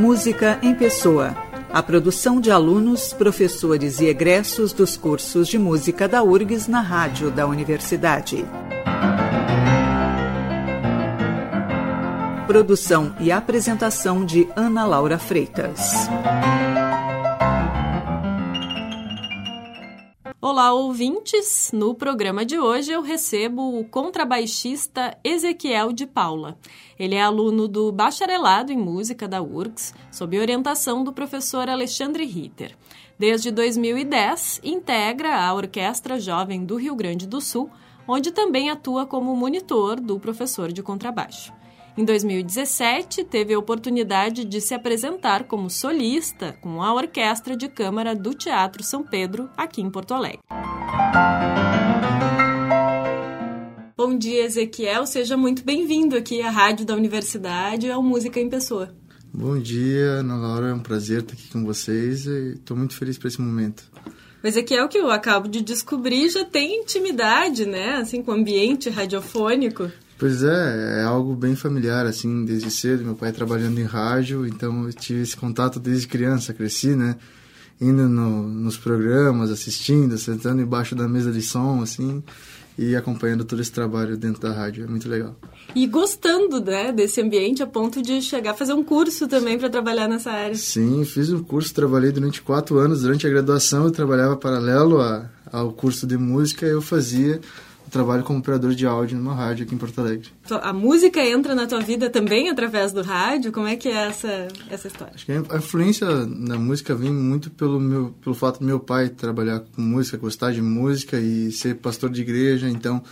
Música em Pessoa. A produção de alunos, professores e egressos dos cursos de música da URGS na rádio da universidade. Produção e apresentação de Ana Laura Freitas. Olá, ouvintes! No programa de hoje eu recebo o contrabaixista Ezequiel de Paula. Ele é aluno do Bacharelado em Música da URGS, sob orientação do professor Alexandre Ritter. Desde 2010, integra a Orquestra Jovem do Rio Grande do Sul, onde também atua como monitor do professor de contrabaixo. Em 2017, teve a oportunidade de se apresentar como solista com a Orquestra de Câmara do Teatro São Pedro, aqui em Porto Alegre. Bom dia, Ezequiel. Seja muito bem-vindo aqui à Rádio da Universidade ao Música em Pessoa. Bom dia, Ana Laura. É um prazer estar aqui com vocês e estou muito feliz por esse momento. O Ezequiel, que eu acabo de descobrir, já tem intimidade, né? Assim, com o ambiente radiofônico. Pois é, é algo bem familiar, assim, desde cedo. Meu pai trabalhando em rádio, então eu tive esse contato desde criança, cresci, né? Indo no, nos programas, assistindo, sentando embaixo da mesa de som, assim, e acompanhando todo esse trabalho dentro da rádio. É muito legal. E gostando, né, desse ambiente a ponto de chegar a fazer um curso também para trabalhar nessa área. Sim, fiz um curso, trabalhei durante quatro anos. Durante a graduação eu trabalhava paralelo a, ao curso de música, eu fazia trabalho como operador de áudio numa rádio aqui em Porto Alegre. A música entra na tua vida também através do rádio? Como é que é essa, essa história? Acho que a influência da música vem muito pelo, meu, pelo fato do meu pai trabalhar com música, gostar de música e ser pastor de igreja, então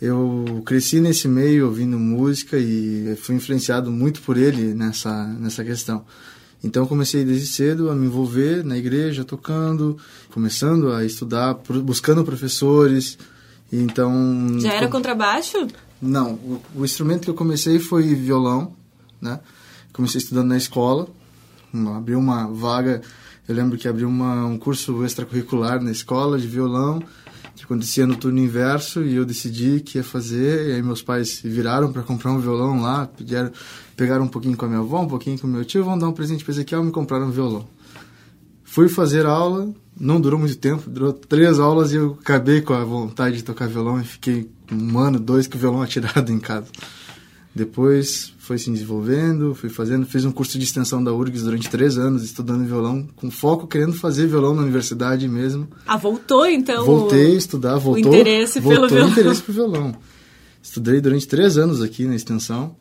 eu cresci nesse meio ouvindo música e fui influenciado muito por ele nessa, nessa questão. Então comecei desde cedo a me envolver na igreja, tocando, começando a estudar, buscando professores, então. Já era contrabaixo? Não, o, o, instrumento que eu comecei foi violão, né? Comecei estudando na escola, abri uma vaga, eu lembro que abri uma, um curso extracurricular na escola de violão, que acontecia no turno inverso, e eu decidi que ia fazer, e aí meus pais viraram para comprar um violão lá, pediram, pegaram um pouquinho com a minha avó, um pouquinho com o meu tio, vão dar um presente para Ezequiel e me compraram um violão. Fui fazer aula, não durou muito tempo, durou três aulas e eu acabei com a vontade de tocar violão e fiquei um ano, dois com o violão atirado em casa. Depois foi se desenvolvendo, fui fazendo, fiz um curso de extensão da URGS durante três anos, estudando violão, com foco querendo fazer violão na universidade mesmo. Ah, voltou então? Voltei a estudar, voltou. O interesse voltou pelo violão. o interesse pelo violão. Estudei durante três anos aqui na extensão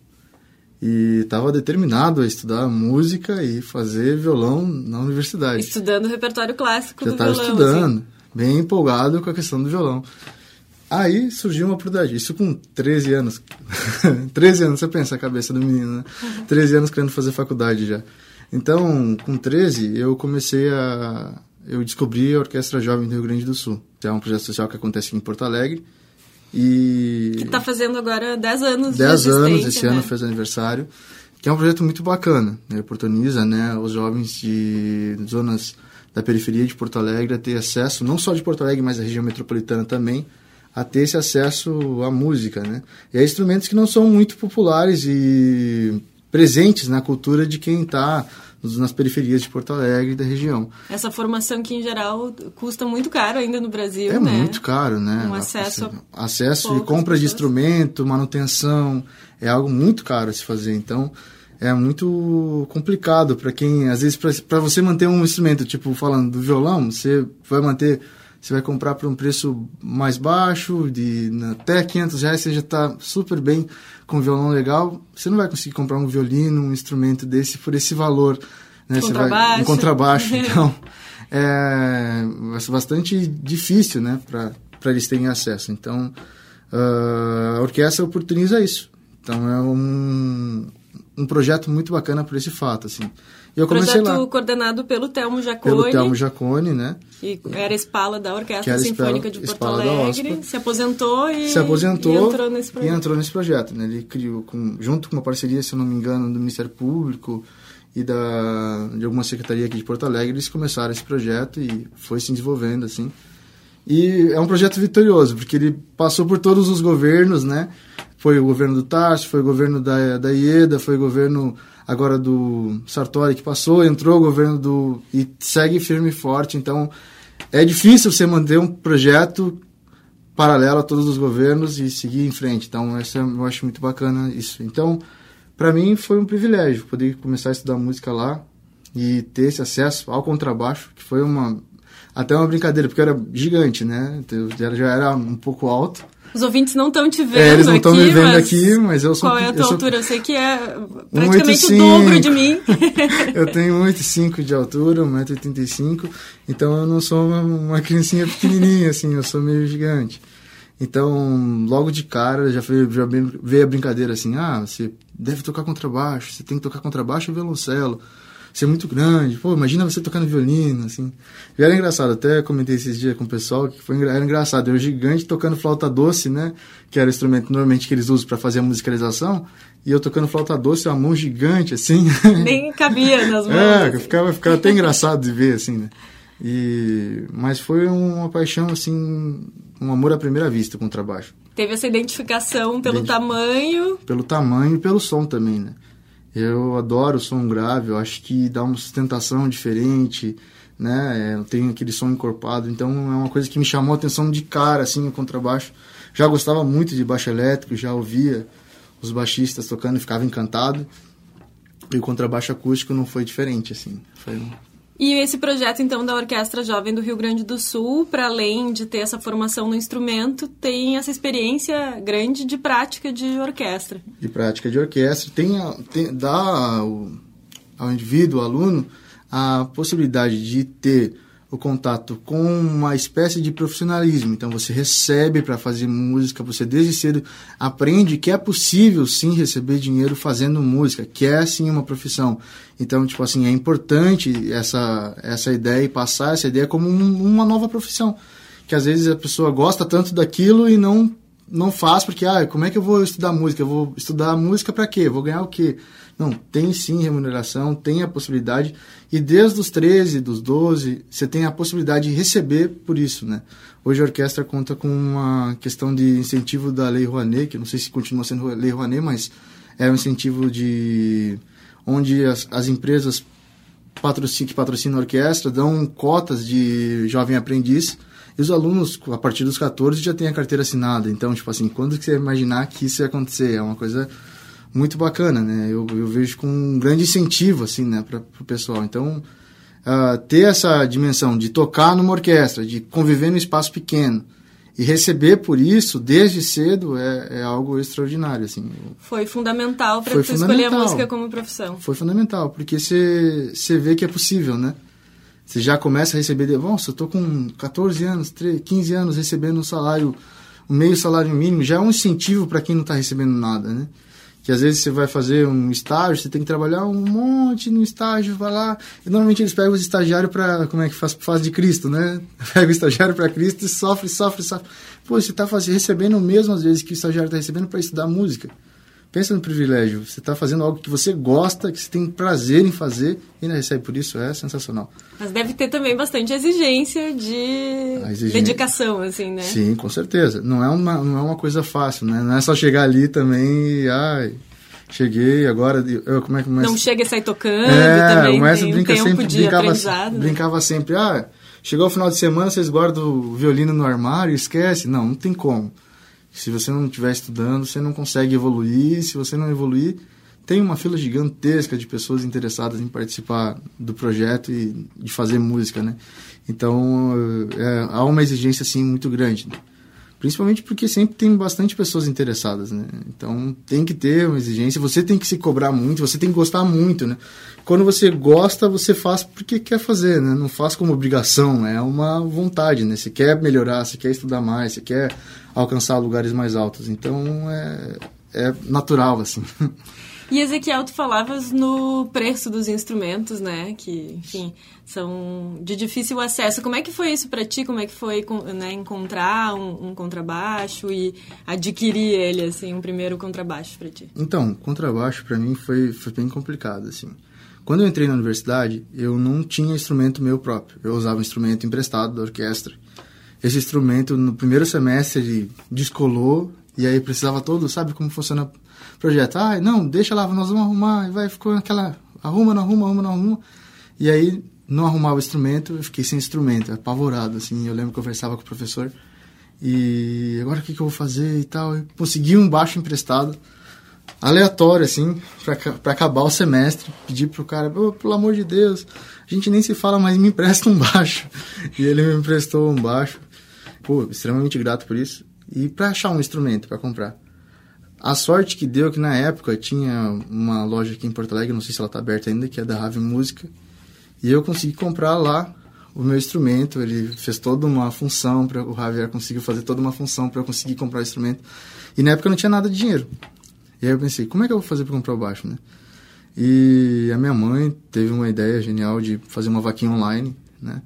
e estava determinado a estudar música e fazer violão na universidade. Estudando o repertório clássico Já do violão. Já estava estudando, assim. bem empolgado com a questão do violão. Aí surgiu uma oportunidade, isso com 13 anos. 13 anos, você pensa a cabeça do menino, né? Uhum. 13 anos querendo fazer faculdade já. Então, com 13, eu comecei a. Eu descobri a Orquestra Jovem do Rio Grande do Sul, que é um projeto social que acontece aqui em Porto Alegre e... Que está fazendo agora 10 anos 10 anos, esse né? ano fez aniversário. Que é um projeto muito bacana. Ele oportuniza né, os jovens de zonas da periferia de Porto Alegre a ter acesso, não só de Porto Alegre, mas da região metropolitana também, a ter esse acesso à música, né? E a instrumentos que não são muito populares e presentes na cultura de quem está nas periferias de Porto Alegre e da região. Essa formação que, em geral, custa muito caro ainda no Brasil, é né? É muito caro, né? Um acesso a Acesso e compra pessoas. de instrumento, manutenção, é algo muito caro a se fazer. Então, é muito complicado para quem... Às vezes, para você manter um instrumento, tipo, falando do violão, você vai manter... Você vai comprar por um preço mais baixo, de até 500 reais, você já está super bem com um violão legal. Você não vai conseguir comprar um violino, um instrumento desse por esse valor. Né? Contrabaixo. Vai, um contrabaixo. Então, é bastante difícil né? para eles terem acesso. Então, uh, a orquestra oportuniza isso. Então, é um, um projeto muito bacana por esse fato, assim. Eu comecei Projeto lá. coordenado pelo Telmo Jacone. Pelo Telmo Jacone, né? Que era espala da Orquestra Sinfônica de Porto Alegre. Se aposentou e, se aposentou e entrou nesse projeto. E entrou nesse projeto, né? Ele criou, com, junto com uma parceria, se eu não me engano, do Ministério Público e da, de alguma secretaria aqui de Porto Alegre, eles começaram esse projeto e foi se desenvolvendo, assim. E é um projeto vitorioso, porque ele passou por todos os governos, né? Foi o governo do Tarso, foi o governo da, da IEDA, foi o governo agora do Sartori que passou, entrou o governo do. e segue firme e forte. Então, é difícil você manter um projeto paralelo a todos os governos e seguir em frente. Então, essa, eu acho muito bacana isso. Então, para mim foi um privilégio poder começar a estudar música lá e ter esse acesso ao contrabaixo, que foi uma até uma brincadeira, porque eu era gigante, né? Eu já era um pouco alto. Os ouvintes não estão te vendo é, eles não estão me vendo mas aqui, mas eu sou... Qual é a tua eu sou, altura? Eu sei que é praticamente o dobro de mim. eu tenho 1,85 de altura, 1,85m, então eu não sou uma, uma criancinha pequenininha, assim, eu sou meio gigante. Então, logo de cara, já veio, já veio a brincadeira assim, ah, você deve tocar contrabaixo, você tem que tocar contrabaixo e violoncelo ser muito grande. Pô, imagina você tocando violino, assim. E era engraçado, até comentei esses dias com o pessoal que foi era engraçado. Eu gigante tocando flauta doce, né? Que era o instrumento normalmente que eles usam para fazer a musicalização. E eu tocando flauta doce, a mão gigante, assim. Nem cabia nas mãos. É, ficava, ficava até engraçado de ver, assim, né? E, mas foi uma paixão, assim, um amor à primeira vista com o trabalho. Teve essa identificação pelo tamanho. Pelo tamanho e pelo som também, né? Eu adoro o som grave, eu acho que dá uma sustentação diferente, né? É, tem aquele som encorpado, então é uma coisa que me chamou a atenção de cara, assim, o contrabaixo. Já gostava muito de baixo elétrico, já ouvia os baixistas tocando e ficava encantado. E o contrabaixo acústico não foi diferente, assim. Foi um e esse projeto, então, da Orquestra Jovem do Rio Grande do Sul, para além de ter essa formação no instrumento, tem essa experiência grande de prática de orquestra. De prática de orquestra. Tem, tem dá ao, ao indivíduo, ao aluno, a possibilidade de ter o contato com uma espécie de profissionalismo. Então você recebe para fazer música, você desde cedo aprende que é possível sim receber dinheiro fazendo música, que é sim uma profissão. Então, tipo assim, é importante essa essa ideia e passar essa ideia como um, uma nova profissão, que às vezes a pessoa gosta tanto daquilo e não não faz porque ah, como é que eu vou estudar música? Eu vou estudar música para quê? Vou ganhar o quê? Não, tem sim remuneração, tem a possibilidade. E desde os 13, dos 12, você tem a possibilidade de receber por isso, né? Hoje a orquestra conta com uma questão de incentivo da Lei Rouanet, que não sei se continua sendo Lei Rouanet, mas é um incentivo de onde as, as empresas que patrocinam a orquestra dão cotas de jovem aprendiz e os alunos, a partir dos 14, já têm a carteira assinada. Então, tipo assim, quando que você imaginar que isso ia acontecer? É uma coisa muito bacana, né? Eu, eu vejo com um grande incentivo, assim, né, para o pessoal. Então, uh, ter essa dimensão de tocar numa orquestra, de conviver num espaço pequeno e receber por isso desde cedo é, é algo extraordinário, assim. Foi fundamental para você escolher a música como profissão. Foi fundamental, porque você vê que é possível, né? Você já começa a receber, nossa, eu tô com 14 anos, 13, 15 anos recebendo um salário, um meio salário mínimo, já é um incentivo para quem não está recebendo nada, né? Que às vezes você vai fazer um estágio, você tem que trabalhar um monte no estágio, vai lá. E normalmente eles pegam os estagiários para, como é que faz, faz de Cristo, né? Pega o estagiário para Cristo e sofre, sofre, sofre. Pô, você está recebendo o mesmo às vezes que o estagiário está recebendo para estudar música. Pensa no privilégio. Você está fazendo algo que você gosta, que você tem prazer em fazer e ainda recebe por isso. É sensacional. Mas deve ter também bastante exigência de exigência. dedicação, assim, né? Sim, com certeza. Não é uma, não é uma coisa fácil, né? Não é só chegar ali também e... Ai, cheguei, agora... Eu, como é que Não chega e sai tocando é, também. O tem brinca um sempre, brincava. Né? Brincava sempre, ah... Chegou o final de semana, vocês guardam o violino no armário e esquece? Não, não tem como. Se você não estiver estudando, você não consegue evoluir. Se você não evoluir, tem uma fila gigantesca de pessoas interessadas em participar do projeto e de fazer música, né? Então, é, há uma exigência, assim, muito grande. Né? Principalmente porque sempre tem bastante pessoas interessadas, né? Então, tem que ter uma exigência. Você tem que se cobrar muito, você tem que gostar muito, né? Quando você gosta, você faz porque quer fazer, né? Não faz como obrigação, é uma vontade, né? Você quer melhorar, você quer estudar mais, você quer alcançar lugares mais altos. Então é, é natural, assim. E Ezequiel, tu falavas no preço dos instrumentos, né? Que, enfim, são de difícil acesso. Como é que foi isso para ti? Como é que foi né, encontrar um, um, contrabaixo e adquirir ele, assim, um primeiro contrabaixo para ti? Então, contrabaixo para mim foi, foi bem complicado, assim. Quando eu entrei na universidade, eu não tinha instrumento meu próprio. Eu usava um instrumento emprestado da orquestra esse instrumento no primeiro semestre ele descolou E aí precisava todo, sabe como funciona projeto? Ah, não, deixa lá, nós vamos arrumar. E vai, ficou aquela, arruma, não arruma, arruma, não arruma. E aí não arrumava o instrumento, eu fiquei sem instrumento, apavorado, assim. Eu lembro que eu conversava com o professor. E agora o que, que eu vou fazer e tal. Eu consegui um baixo emprestado, aleatório, assim, para acabar o semestre. Pedi pro cara, oh, pelo amor de Deus, a gente nem se fala, mas me empresta um baixo. E ele me emprestou um baixo. Pô, extremamente grato por isso e para achar um instrumento para comprar. A sorte que deu que na época tinha uma loja aqui em Porto Alegre, não sei se ela está aberta ainda, que é da Rave Música, e eu consegui comprar lá o meu instrumento. Ele fez toda uma função para o Javier conseguiu fazer toda uma função para eu conseguir comprar o instrumento. E na época eu não tinha nada de dinheiro. E aí eu pensei, como é que eu vou fazer para comprar o baixo, né? E a minha mãe teve uma ideia genial de fazer uma vaquinha online, né?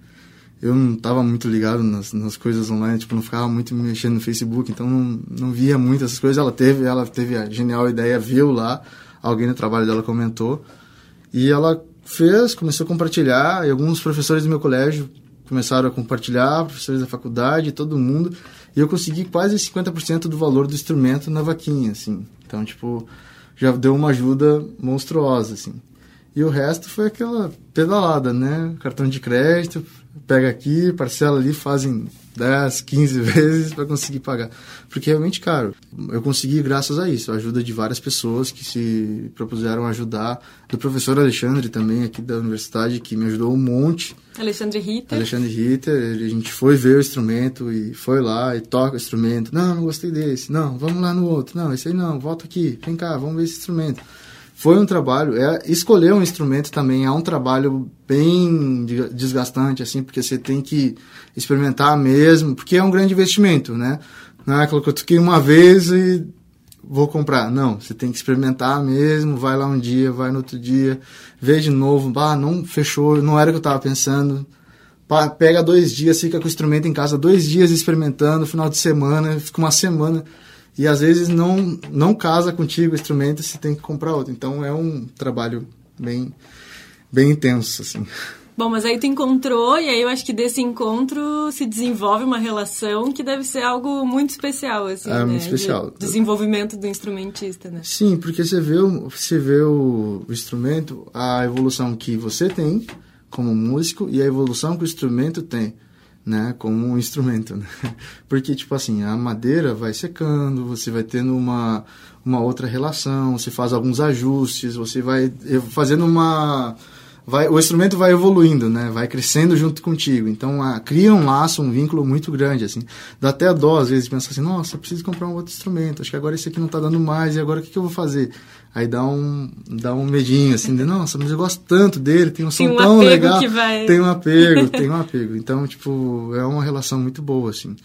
Eu não estava muito ligado nas, nas, coisas online, tipo, não ficava muito mexendo no Facebook, então não, não via muito essas coisas. Ela teve, ela teve a genial ideia, viu lá, alguém no trabalho dela comentou, e ela fez, começou a compartilhar, e alguns professores do meu colégio começaram a compartilhar, professores da faculdade, todo mundo, e eu consegui quase 50% do valor do instrumento na vaquinha, assim. Então, tipo, já deu uma ajuda monstruosa, assim. E o resto foi aquela pedalada, né? Cartão de crédito, pega aqui, parcela ali, fazem 10, 15 vezes para conseguir pagar. Porque é realmente caro. Eu consegui graças a isso, a ajuda de várias pessoas que se propuseram ajudar. Do professor Alexandre também, aqui da universidade, que me ajudou um monte. Alexandre Ritter. Alexandre Ritter, a gente foi ver o instrumento e foi lá e toca o instrumento. Não, não gostei desse. Não, vamos lá no outro. Não, esse aí não, volta aqui, vem cá, vamos ver esse instrumento foi um trabalho. É, escolher um instrumento também é um trabalho bem desgastante, assim, porque você tem que experimentar mesmo, porque é um grande investimento, né? Não é aquilo que eu toquei uma vez e vou comprar. Não, você tem que experimentar mesmo, vai lá um dia, vai no outro dia, vê de novo, bah, não fechou, não era o que eu estava pensando. Pega dois dias, fica com o instrumento em casa dois dias experimentando, final de semana, fica uma semana e às vezes não não casa contigo o instrumento, você tem que comprar outro. Então é um trabalho bem bem intenso assim. Bom, mas aí tu encontrou e aí eu acho que desse encontro se desenvolve uma relação que deve ser algo muito especial assim, é, né? muito especial. De desenvolvimento do instrumentista, né? Sim, porque você vê o, você vê o instrumento, a evolução que você tem como músico e a evolução que o instrumento tem né, como um instrumento, né? Porque tipo assim, a madeira vai secando, você vai tendo uma uma outra relação, você faz alguns ajustes, você vai fazendo uma vai, o instrumento vai evoluindo, né? Vai crescendo junto contigo. Então, a, cria um laço, um vínculo muito grande, assim. Dá até dó, às vezes, pensar assim, nossa, eu preciso comprar um outro instrumento. Acho que agora esse aqui não está dando mais, e agora o que, que eu vou fazer? Aí dá um, dá um medinho, assim, de, nossa, mas eu gosto tanto dele, tem um som tem um tão legal. Vai... Tem um apego, tem um apego. Então, tipo, é uma relação muito boa, assim.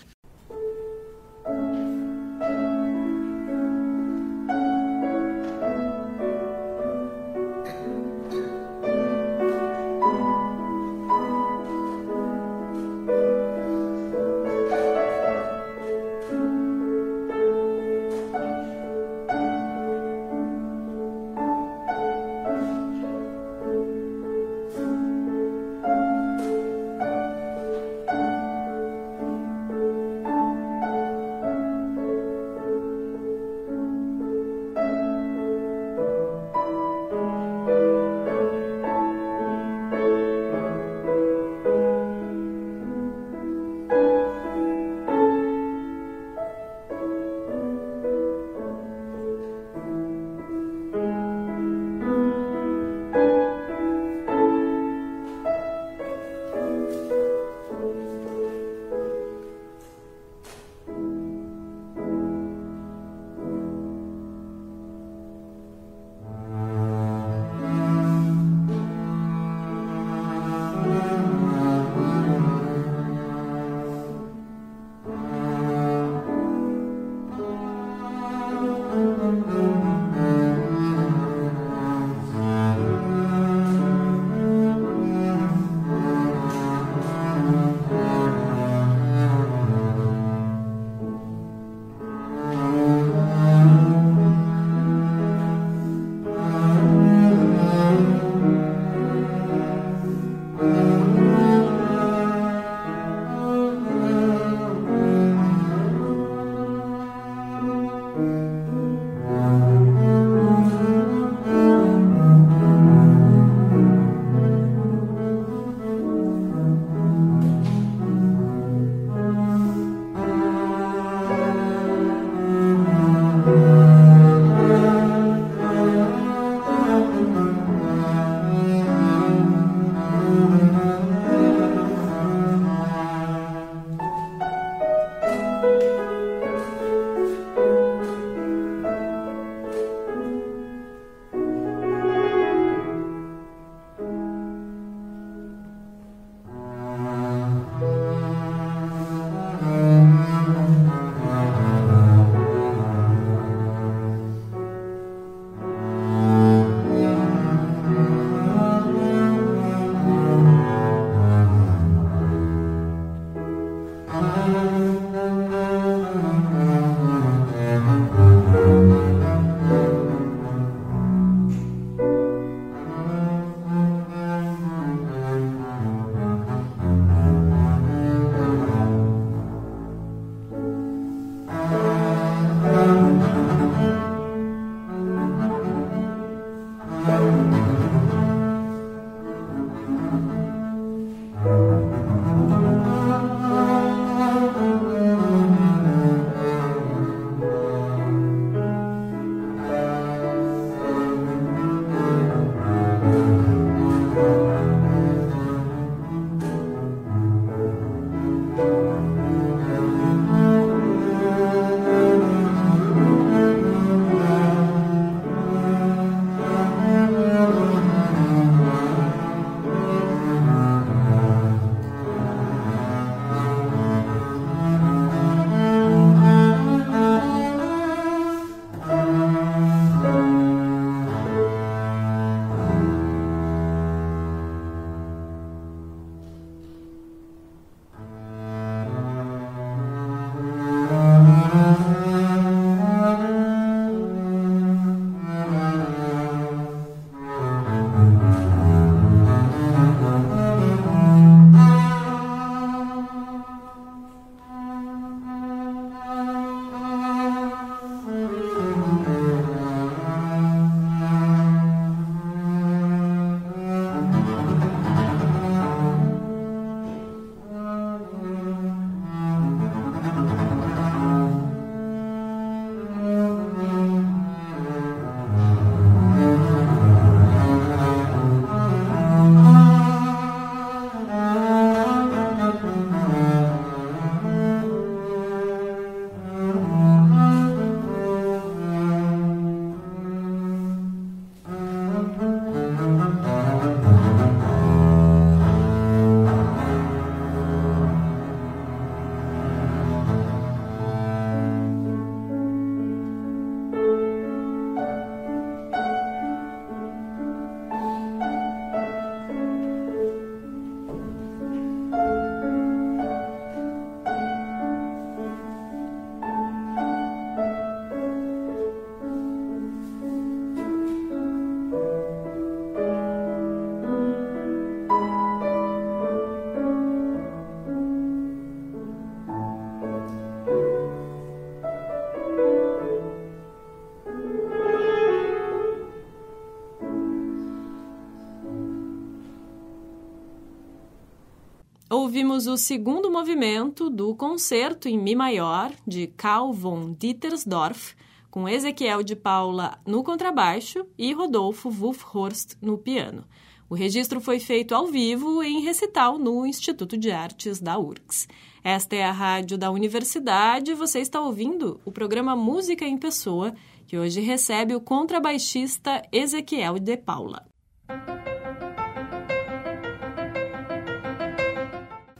Ouvimos o segundo movimento do concerto em Mi maior de Carl von Dietersdorf, com Ezequiel de Paula no contrabaixo e Rodolfo Wolfhorst no piano. O registro foi feito ao vivo em recital no Instituto de Artes da URGS. Esta é a rádio da universidade. Você está ouvindo o programa Música em Pessoa, que hoje recebe o contrabaixista Ezequiel de Paula.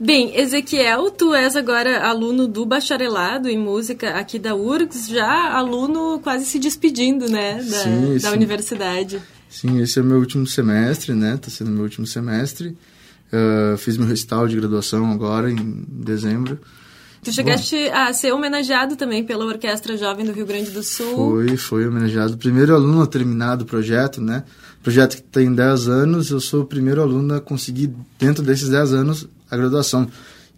Bem, Ezequiel, tu és agora aluno do bacharelado em música aqui da URGS, já aluno quase se despedindo, né, da, sim, da sim. universidade. Sim, esse é o meu último semestre, né, tá sendo meu último semestre. Uh, fiz meu recital de graduação agora, em dezembro. Tu chegaste Bom, a ser homenageado também pela Orquestra Jovem do Rio Grande do Sul. Foi, foi homenageado. Primeiro aluno a terminar do projeto, né? Projeto que tem 10 anos, eu sou o primeiro aluno a conseguir, dentro desses 10 anos, a graduação.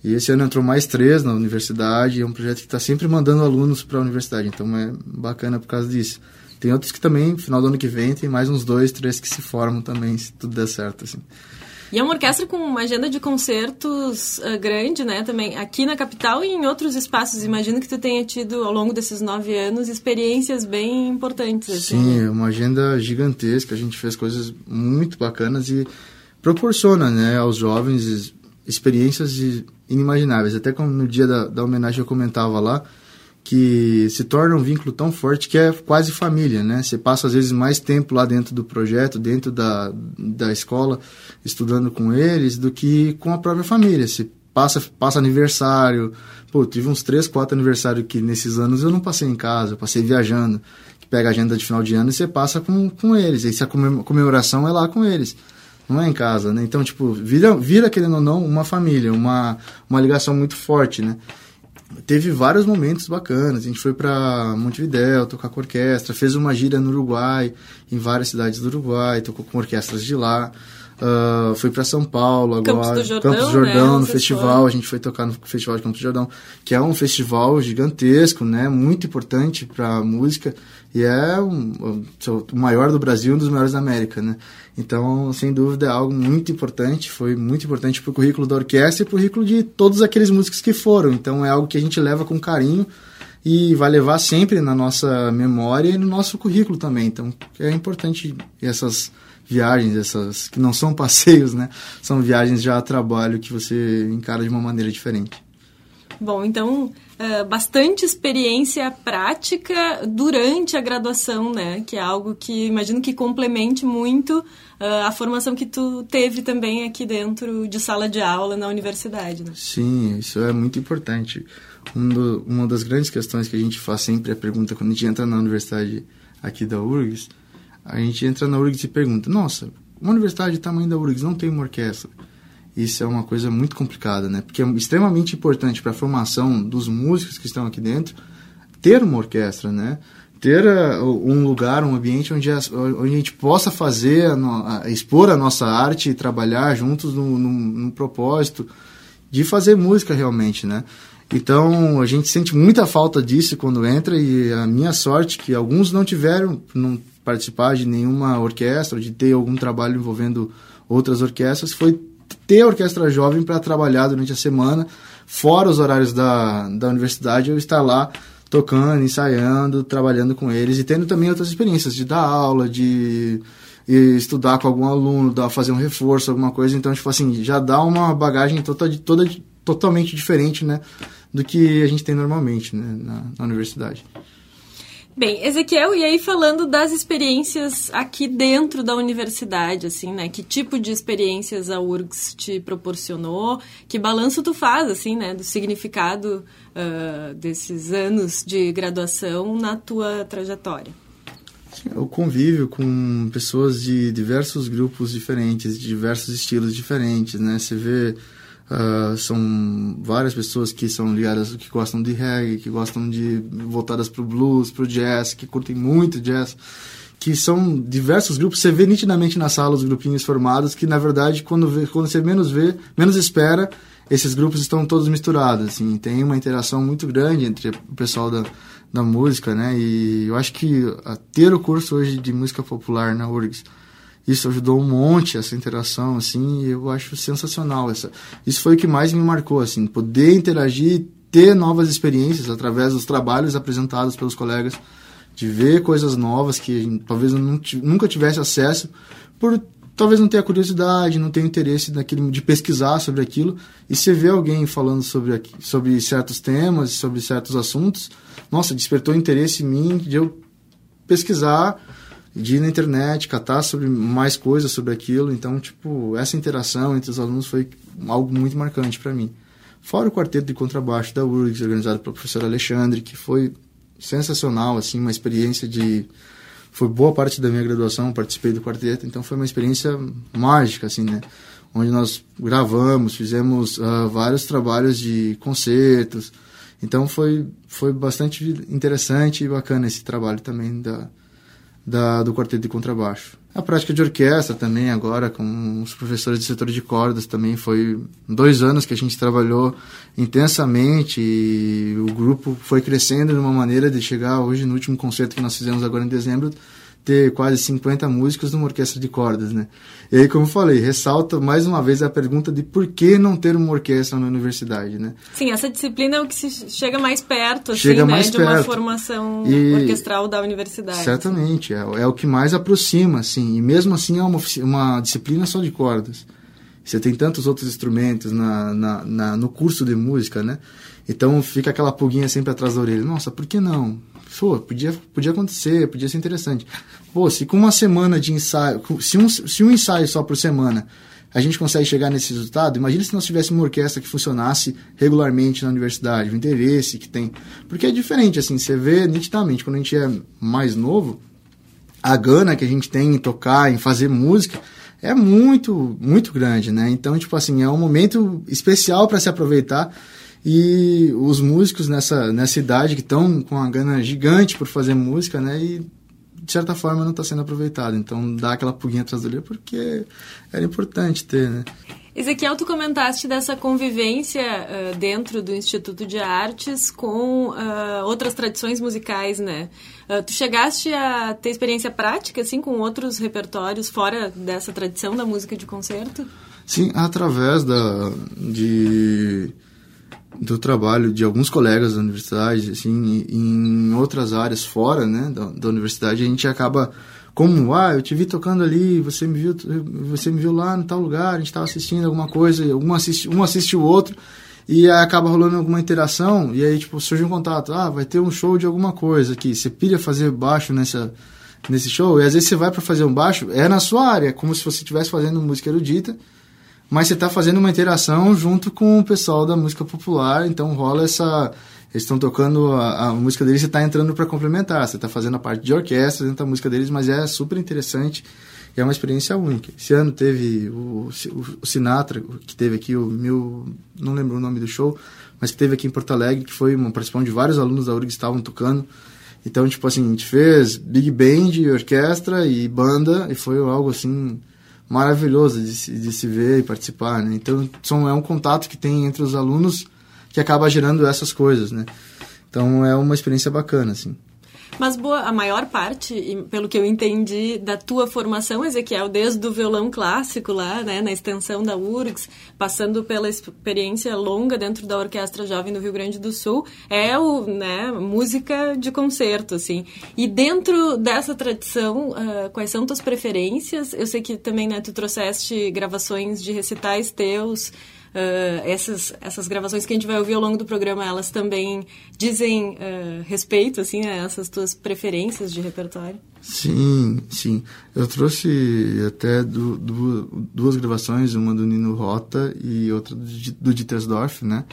E esse ano entrou mais três na universidade, é um projeto que está sempre mandando alunos para a universidade, então é bacana por causa disso. Tem outros que também, no final do ano que vem, tem mais uns dois, três que se formam também, se tudo der certo, assim. E é uma orquestra com uma agenda de concertos uh, grande, né? Também aqui na capital e em outros espaços. Imagino que tu tenha tido, ao longo desses nove anos, experiências bem importantes. Assim, Sim, né? é uma agenda gigantesca. A gente fez coisas muito bacanas e proporciona né, aos jovens experiências inimagináveis. Até como no dia da, da homenagem eu comentava lá, que se torna um vínculo tão forte que é quase família, né? Você passa às vezes mais tempo lá dentro do projeto, dentro da, da escola, estudando com eles, do que com a própria família. Você passa, passa aniversário. Pô, tive uns três, quatro aniversários que nesses anos eu não passei em casa, eu passei viajando. Que pega a agenda de final de ano e você passa com, com eles. E se a comemoração é lá com eles não é em casa, né? Então, tipo, vira, vira querendo ou não, uma família, uma, uma ligação muito forte, né? Teve vários momentos bacanas. A gente foi para Montevidéu tocar com orquestra, fez uma gira no Uruguai, em várias cidades do Uruguai, tocou com orquestras de lá. Uh, fui para São Paulo agora, Campos do Jordão, Campos do Jordão né? no festival, a gente foi tocar no Festival de Campos do Jordão, que é um festival gigantesco, né, muito importante para música e é um, o maior do Brasil, um dos maiores da América, né? Então, sem dúvida, é algo muito importante, foi muito importante para o currículo da orquestra e para o currículo de todos aqueles músicos que foram. Então, é algo que a gente leva com carinho e vai levar sempre na nossa memória e no nosso currículo também. Então, é importante essas viagens, essas que não são passeios, né? São viagens já a trabalho que você encara de uma maneira diferente. Bom, então, uh, bastante experiência prática durante a graduação, né? Que é algo que imagino que complemente muito uh, a formação que tu teve também aqui dentro de sala de aula na universidade, né? Sim, isso é muito importante. Um do, uma das grandes questões que a gente faz sempre a pergunta quando a gente entra na universidade aqui da URGS a gente entra na URGS e pergunta: nossa, uma universidade do tamanho da URGS não tem uma orquestra. Isso é uma coisa muito complicada, né? Porque é extremamente importante para a formação dos músicos que estão aqui dentro ter uma orquestra, né? Ter uh, um lugar, um ambiente onde a, onde a gente possa fazer, a, a, expor a nossa arte e trabalhar juntos num, num, num propósito de fazer música realmente, né? Então a gente sente muita falta disso quando entra e a minha sorte que alguns não tiveram, não participar de nenhuma orquestra, de ter algum trabalho envolvendo outras orquestras, foi ter a orquestra jovem para trabalhar durante a semana, fora os horários da, da universidade, eu estar lá tocando, ensaiando, trabalhando com eles e tendo também outras experiências de dar aula, de estudar com algum aluno, dar, fazer um reforço, alguma coisa. Então, tipo assim, já dá uma bagagem toda, toda totalmente diferente, né, do que a gente tem normalmente, né, na, na universidade. Bem, Ezequiel, e aí falando das experiências aqui dentro da universidade, assim, né? Que tipo de experiências a URGS te proporcionou? Que balanço tu faz, assim, né? Do significado uh, desses anos de graduação na tua trajetória? O convívio com pessoas de diversos grupos diferentes, de diversos estilos diferentes, né? Você vê Uh, são várias pessoas que são ligadas, que gostam de reggae, que gostam de voltadas para o blues, para o jazz, que curtem muito jazz, que são diversos grupos. Você vê nitidamente na sala os grupinhos formados, que na verdade quando, vê, quando você menos vê, menos espera, esses grupos estão todos misturados. Assim, tem uma interação muito grande entre o pessoal da, da música, né? E eu acho que ter o curso hoje de música popular na URGS isso ajudou um monte essa interação assim eu acho sensacional essa. Isso foi o que mais me marcou assim poder interagir ter novas experiências através dos trabalhos apresentados pelos colegas de ver coisas novas que talvez eu nunca tivesse acesso por talvez não tenha curiosidade, não tenha interesse naquilo, de pesquisar sobre aquilo, e você vê alguém falando sobre, sobre certos temas, sobre certos assuntos, nossa, despertou interesse em mim de eu pesquisar, de ir na internet, catar sobre mais coisas sobre aquilo, então, tipo, essa interação entre os alunos foi algo muito marcante para mim. Fora o quarteto de contrabaixo da URGS, organizado pelo professor Alexandre, que foi sensacional, assim, uma experiência de foi boa parte da minha graduação, participei do quarteto, então foi uma experiência mágica, assim, né? Onde nós gravamos, fizemos uh, vários trabalhos de concertos. Então foi, foi bastante interessante e bacana esse trabalho também da, da, do quarteto de contrabaixo. A prática de orquestra também agora com os professores do setor de cordas também foi dois anos que a gente trabalhou intensamente e o grupo foi crescendo de uma maneira de chegar hoje no último concerto que nós fizemos agora em dezembro ter quase 50 músicos numa orquestra de cordas, né? E aí, como eu falei, ressalta mais uma vez a pergunta de por que não ter uma orquestra na universidade, né? Sim, essa disciplina é o que se chega mais perto, assim, chega né? mais de perto. uma formação e, orquestral da universidade. Certamente, assim. é, é, o que mais aproxima, assim, e mesmo assim é uma, uma disciplina só de cordas. Você tem tantos outros instrumentos na, na, na no curso de música, né? Então fica aquela pulguinha sempre atrás da orelha. Nossa, por que não? Pô, podia, podia acontecer, podia ser interessante. Pô, se com uma semana de ensaio, se um, se um ensaio só por semana a gente consegue chegar nesse resultado, imagina se nós tivéssemos uma orquestra que funcionasse regularmente na universidade, o interesse que tem. Porque é diferente, assim, você vê nitidamente, quando a gente é mais novo, a gana que a gente tem em tocar, em fazer música, é muito, muito grande, né? Então, tipo assim, é um momento especial para se aproveitar e os músicos nessa, nessa idade que estão com uma gana gigante por fazer música, né? E de certa forma não está sendo aproveitado. Então dá aquela pulguinha atrás do olho porque era importante ter, né? Ezequiel, tu comentaste dessa convivência uh, dentro do Instituto de Artes com uh, outras tradições musicais, né? Uh, tu chegaste a ter experiência prática, assim, com outros repertórios fora dessa tradição da música de concerto? Sim, através da, de do trabalho de alguns colegas da universidade, assim, em outras áreas fora, né, da, da, universidade, a gente acaba como, ah, eu te vi tocando ali, você me viu, você me viu lá no tal lugar, a gente estava assistindo alguma coisa, um assiste, um assiste o outro, e acaba rolando alguma interação, e aí, tipo, surge um contato, ah, vai ter um show de alguma coisa aqui, você pilha fazer baixo nessa, nesse show, e às vezes você vai para fazer um baixo, é na sua área, é como se você estivesse fazendo música erudita, mas você está fazendo uma interação junto com o pessoal da música popular, então rola essa. Eles estão tocando a, a, música deles, você está entrando para complementar, você está fazendo a parte de orquestra dentro da música deles, mas é super interessante e é uma experiência única. Esse ano teve o, o, o Sinatra, que teve aqui o meu. não lembro o nome do show, mas que teve aqui em Porto Alegre, que foi uma participação de vários alunos da URG que estavam tocando. Então, tipo assim, a gente fez big band, orquestra e banda, e foi algo assim maravilhoso de se, de se ver e participar, né? Então, são, é um contato que tem entre os alunos que acaba gerando essas coisas, né? Então, é uma experiência bacana, assim. Mas boa, a maior parte, pelo que eu entendi, da tua formação, Ezequiel, desde o violão clássico lá, né, na extensão da URGS, passando pela experiência longa dentro da Orquestra Jovem do Rio Grande do Sul, é o, né, música de concerto, assim. E dentro dessa tradição, uh, quais são tuas preferências? Eu sei que também, né, tu trouxeste gravações de recitais teus, essas, essas gravações que a gente vai ouvir ao longo do programa, elas também dizem uh, respeito, assim, a essas tuas preferências de repertório? Sim, sim. Eu trouxe até do, do, duas gravações, uma do Nino Rota e outra do, do Dittersdorf, né?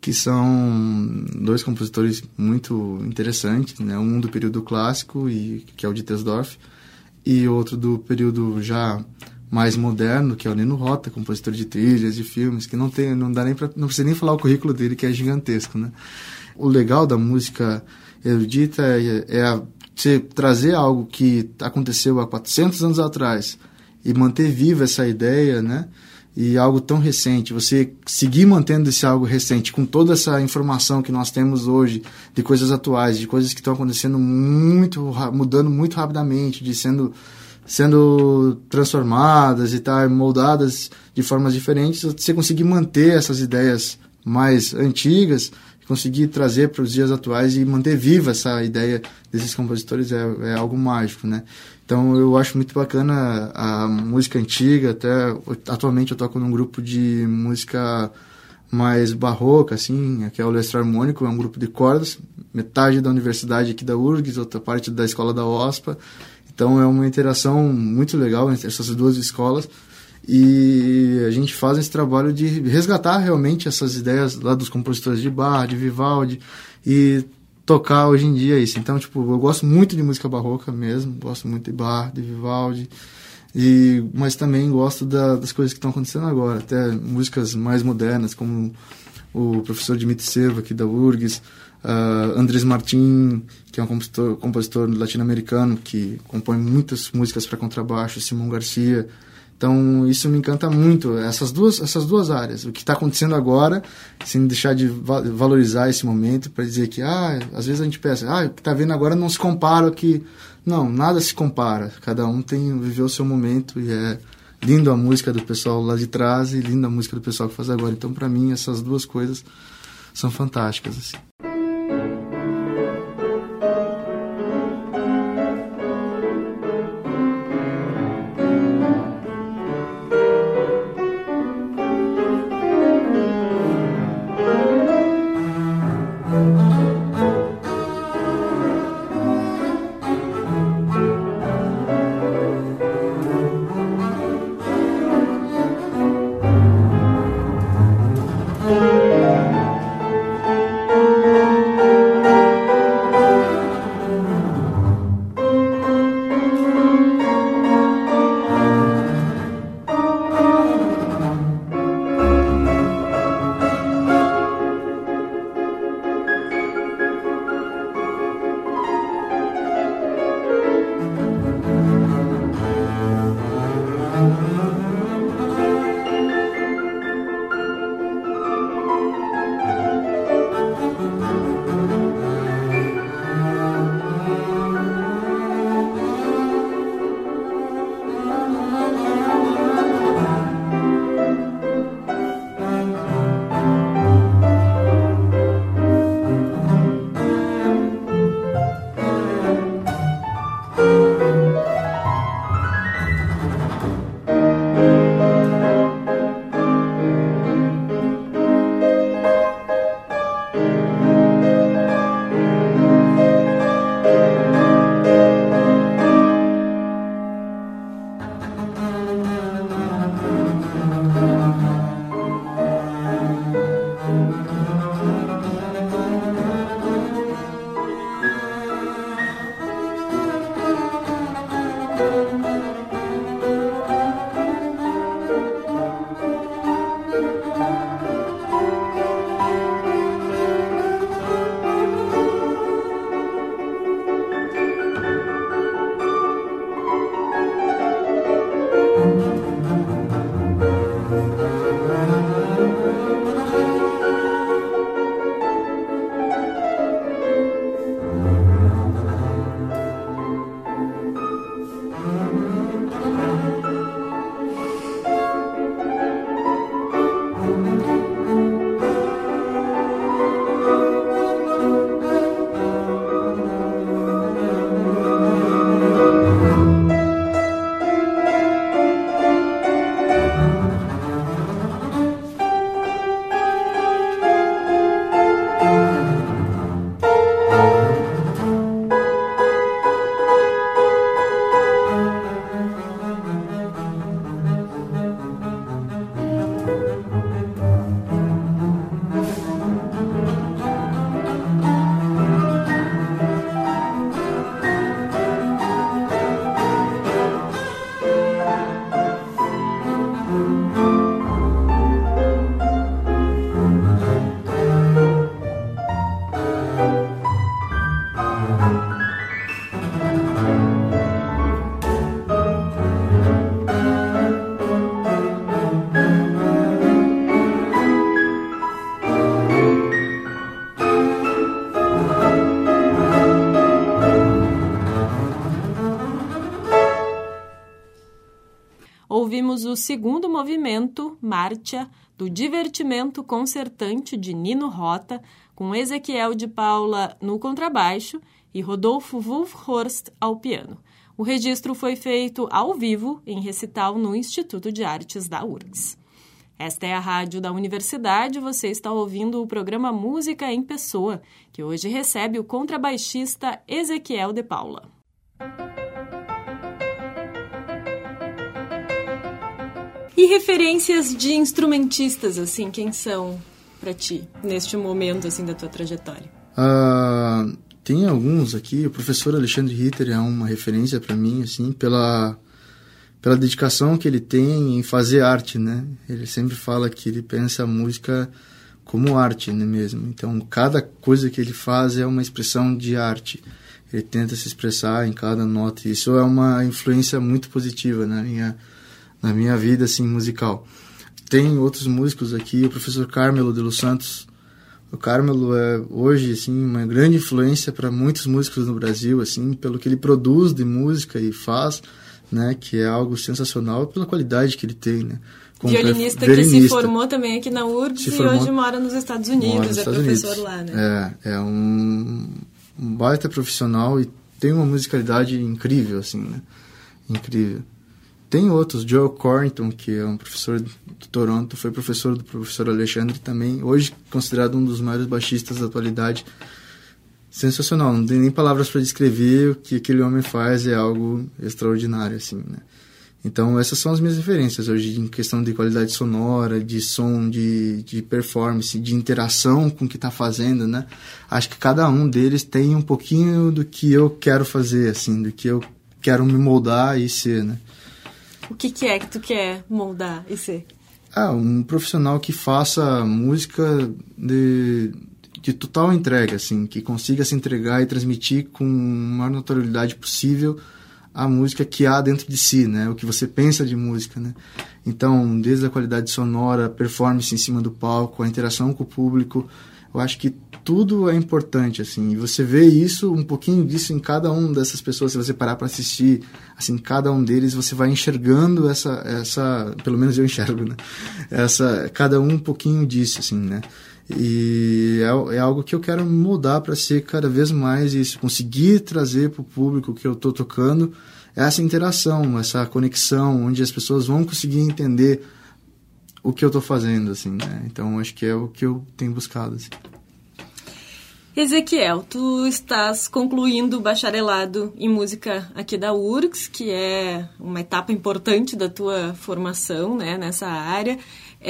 Que são dois compositores muito interessantes, né? Um do período clássico, e, que é o Dittersdorf, e outro do período já mais moderno, que é o Nino Rota, compositor de trilhas, de filmes, que não tem, não dá nem pra, não precisa nem falar o currículo dele, que é gigantesco, né? O legal da música erudita é, é você trazer algo que aconteceu há 400 anos atrás e manter viva essa ideia, né? E algo tão recente, você seguir mantendo esse algo recente com toda essa informação que nós temos hoje de coisas atuais, de coisas que estão acontecendo muito, mudando muito rapidamente, de sendo sendo transformadas e tá moldadas de formas diferentes, você conseguir manter essas ideias mais antigas, conseguir trazer para os dias atuais e manter viva essa ideia desses compositores é, é algo mágico, né? Então eu acho muito bacana a música antiga, até atualmente eu toco num grupo de música mais barroca, assim, que é o Lestro Harmônico, é um grupo de cordas, metade da universidade aqui da URGS, outra parte da escola da OSPA. Então é uma interação muito legal entre essas duas escolas e a gente faz esse trabalho de resgatar realmente essas ideias lá dos compositores de Bach, de Vivaldi e tocar hoje em dia isso. Então, tipo, eu gosto muito de música barroca mesmo, gosto muito de Bach, de Vivaldi, e, mas também gosto da, das coisas que estão acontecendo agora, até músicas mais modernas, como o professor Dimitri Serva, aqui da URGS, uh, Andrés Martin, que é um compositor, compositor latino-americano que compõe muitas músicas para contrabaixo, Simão Garcia, então, isso me encanta muito, essas duas, essas duas áreas. O que está acontecendo agora, sem deixar de valorizar esse momento, para dizer que, ah, às vezes a gente pensa, ah, o que está vendo agora não se compara que. Não, nada se compara. Cada um tem viveu o seu momento e é lindo a música do pessoal lá de trás e linda a música do pessoal que faz agora. Então, para mim, essas duas coisas são fantásticas. Assim. Ouvimos o segundo movimento, Marcha, do Divertimento Concertante de Nino Rota, com Ezequiel de Paula no contrabaixo e Rodolfo Wolfhorst ao piano. O registro foi feito ao vivo em recital no Instituto de Artes da URGS. Esta é a rádio da universidade. Você está ouvindo o programa Música em Pessoa, que hoje recebe o contrabaixista Ezequiel de Paula. E referências de instrumentistas, assim, quem são para ti neste momento assim da tua trajetória? Uh, tem alguns aqui. O professor Alexandre Ritter é uma referência para mim, assim, pela pela dedicação que ele tem em fazer arte, né? Ele sempre fala que ele pensa a música como arte, né mesmo. Então, cada coisa que ele faz é uma expressão de arte. Ele tenta se expressar em cada nota. Isso é uma influência muito positiva na minha na minha vida assim musical. Tem outros músicos aqui, o professor Carmelo de Los Santos. O Carmelo é hoje assim uma grande influência para muitos músicos no Brasil, assim, pelo que ele produz de música e faz, né, que é algo sensacional pela qualidade que ele tem, né. Como violinista, que se formou também aqui na URGS e hoje mora nos Estados Unidos, nos é Estados professor Unidos. lá, né? É, é um, um baita profissional e tem uma musicalidade incrível, assim, né? Incrível. Tem outros, Joe Corrington, que é um professor de Toronto, foi professor do professor Alexandre também, hoje considerado um dos maiores baixistas da atualidade. Sensacional, não tem nem palavras para descrever o que aquele homem faz, é algo extraordinário, assim, né? Então, essas são as minhas referências hoje, em questão de qualidade sonora, de som, de, de performance, de interação com o que está fazendo, né? Acho que cada um deles tem um pouquinho do que eu quero fazer, assim, do que eu quero me moldar e ser, né? O que, que é que tu quer moldar e ser? Ah, um profissional que faça música de, de total entrega, assim, que consiga se entregar e transmitir com a maior naturalidade possível a música que há dentro de si, né? O que você pensa de música, né? Então, desde a qualidade sonora, performance em cima do palco, a interação com o público, eu acho que tudo é importante, assim. E você vê isso, um pouquinho disso em cada um dessas pessoas, se você parar para assistir, assim, cada um deles, você vai enxergando essa, essa, pelo menos eu enxergo, né? Essa, cada um um pouquinho disso, assim, né? E é, é algo que eu quero mudar para ser cada vez mais isso, conseguir trazer para o público que eu estou tocando essa interação, essa conexão, onde as pessoas vão conseguir entender o que eu estou fazendo, assim, né? Então, acho que é o que eu tenho buscado, assim. Ezequiel, tu estás concluindo o bacharelado em música aqui da URGS, que é uma etapa importante da tua formação né, nessa área.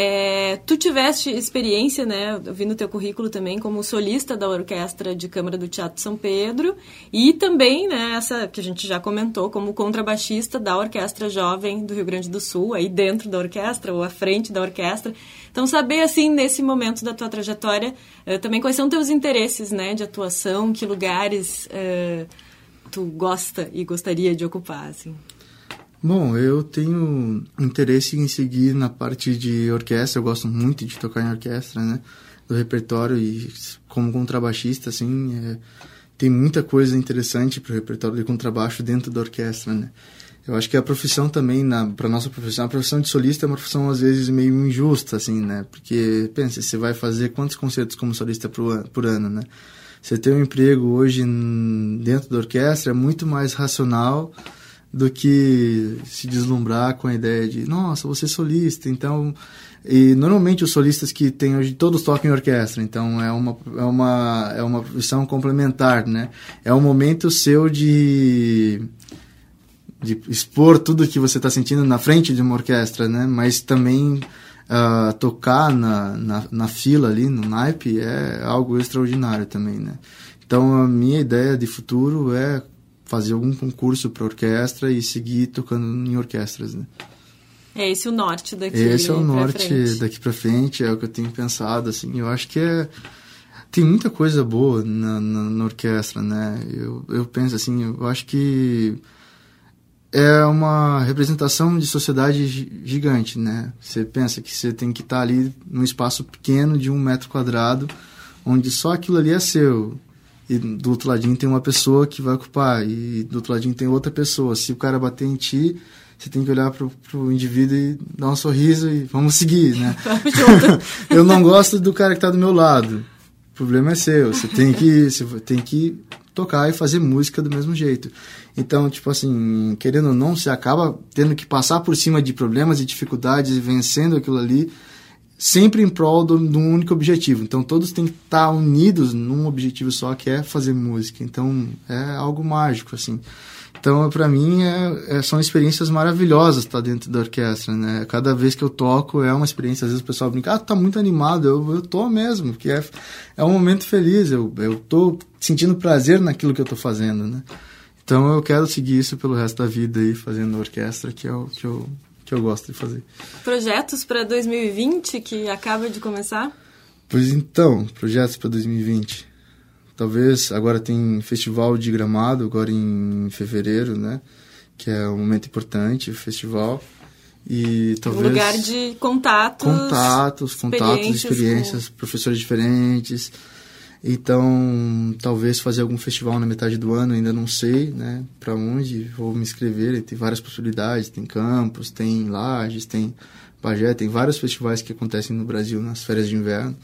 É, tu tiveste experiência, né, eu vi no teu currículo também, como solista da Orquestra de Câmara do Teatro São Pedro e também, né, essa que a gente já comentou, como contrabaixista da Orquestra Jovem do Rio Grande do Sul, aí dentro da orquestra ou à frente da orquestra. Então, saber, assim, nesse momento da tua trajetória, uh, também quais são teus interesses, né, de atuação, que lugares uh, tu gosta e gostaria de ocupar, assim. Bom, eu tenho interesse em seguir na parte de orquestra, eu gosto muito de tocar em orquestra, né? Do repertório e como contrabaixista, assim, é, tem muita coisa interessante para o repertório de contrabaixo dentro da orquestra, né? Eu acho que a profissão também, para nossa profissão, a profissão de solista é uma profissão às vezes meio injusta, assim, né? Porque, pensa, você vai fazer quantos concertos como solista por, por ano, né? Você ter um emprego hoje dentro da orquestra é muito mais racional do que se deslumbrar com a ideia de, nossa, você é solista, então... E normalmente os solistas que tem hoje, todos tocam em orquestra, então é uma, é uma, é uma profissão complementar, né? É um momento seu de de expor tudo que você está sentindo na frente de uma orquestra, né? Mas também uh, tocar na, na, na, fila ali, no naipe, é algo extraordinário também, né? Então, a minha ideia de futuro é fazer algum concurso para orquestra e seguir tocando em orquestras, né? É esse o norte daqui Esse é o norte frente. daqui para frente, é o que eu tenho pensado, assim. Eu acho que é tem muita coisa boa na, na, na orquestra, né? Eu, eu penso assim, eu acho que é uma representação de sociedade gigante, né? Você pensa que você tem que estar ali num espaço pequeno de um metro quadrado, onde só aquilo ali é seu. E do outro ladinho tem uma pessoa que vai ocupar, e do outro ladinho tem outra pessoa. Se o cara bater em ti, você tem que olhar pro, pro indivíduo e dar um sorriso e vamos seguir, né? eu não gosto do cara que tá do meu lado. O problema é seu. Você tem que, você tem que tocar e fazer música do mesmo jeito. Então, tipo assim, querendo ou não, você acaba tendo que passar por cima de problemas e dificuldades e vencendo aquilo ali sempre em prol de um único objetivo. Então todos têm que estar unidos num objetivo só, que é fazer música. Então é algo mágico, assim. Então, para mim, é, é, são experiências maravilhosas estar dentro da orquestra, né? Cada vez que eu toco é uma experiência. Às vezes o pessoal brinca, ah, tá muito animado. Eu, eu tô mesmo, porque é, é um momento feliz. Eu, eu tô sentindo prazer naquilo que eu tô fazendo, né? Então, eu quero seguir isso pelo resto da vida aí, fazendo orquestra, que é o que eu que eu gosto de fazer. Projetos para 2020 que acaba de começar? Pois então, projetos para 2020. Talvez agora tem festival de Gramado agora em fevereiro, né? Que é um momento importante, o festival. E talvez um lugar de contatos, contatos, contatos, experiências, experiências com... professores diferentes então, talvez fazer algum festival na metade do ano, ainda não sei, né, para onde vou me inscrever. Tem várias possibilidades, tem Campos, tem Lages, tem Bagé, tem vários festivais que acontecem no Brasil nas férias de inverno.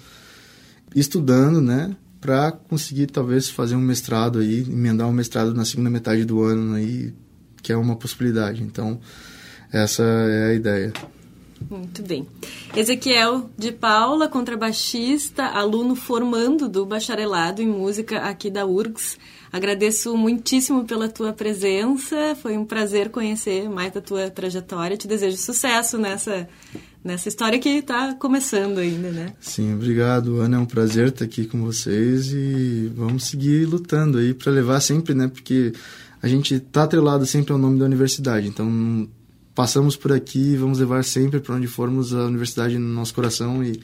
Estudando, né, para conseguir talvez fazer um mestrado aí, emendar um mestrado na segunda metade do ano aí, que é uma possibilidade. Então, essa é a ideia. Muito bem. Ezequiel de Paula, contrabaixista, aluno formando do bacharelado em música aqui da URGS. Agradeço muitíssimo pela tua presença. Foi um prazer conhecer mais da tua trajetória. Te desejo sucesso nessa nessa história que está começando ainda, né? Sim, obrigado, Ana. É um prazer estar aqui com vocês e vamos seguir lutando aí para levar sempre, né? Porque a gente está atrelado sempre ao nome da universidade. Então passamos por aqui e vamos levar sempre para onde formos a universidade no nosso coração e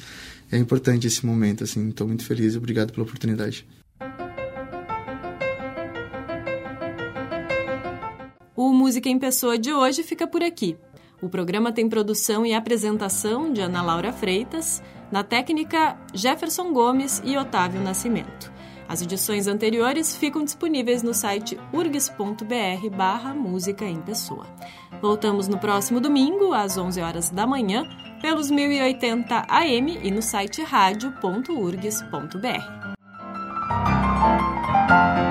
é importante esse momento, assim. Estou muito feliz e obrigado pela oportunidade. O Música em Pessoa de hoje fica por aqui. O programa tem produção e apresentação de Ana Laura Freitas, na técnica Jefferson Gomes e Otávio Nascimento. As edições anteriores ficam disponíveis no site urgs.br barra música em pessoa. Voltamos no próximo domingo, às 11 horas da manhã, pelos 1080 AM e no site rádio.urgs.br.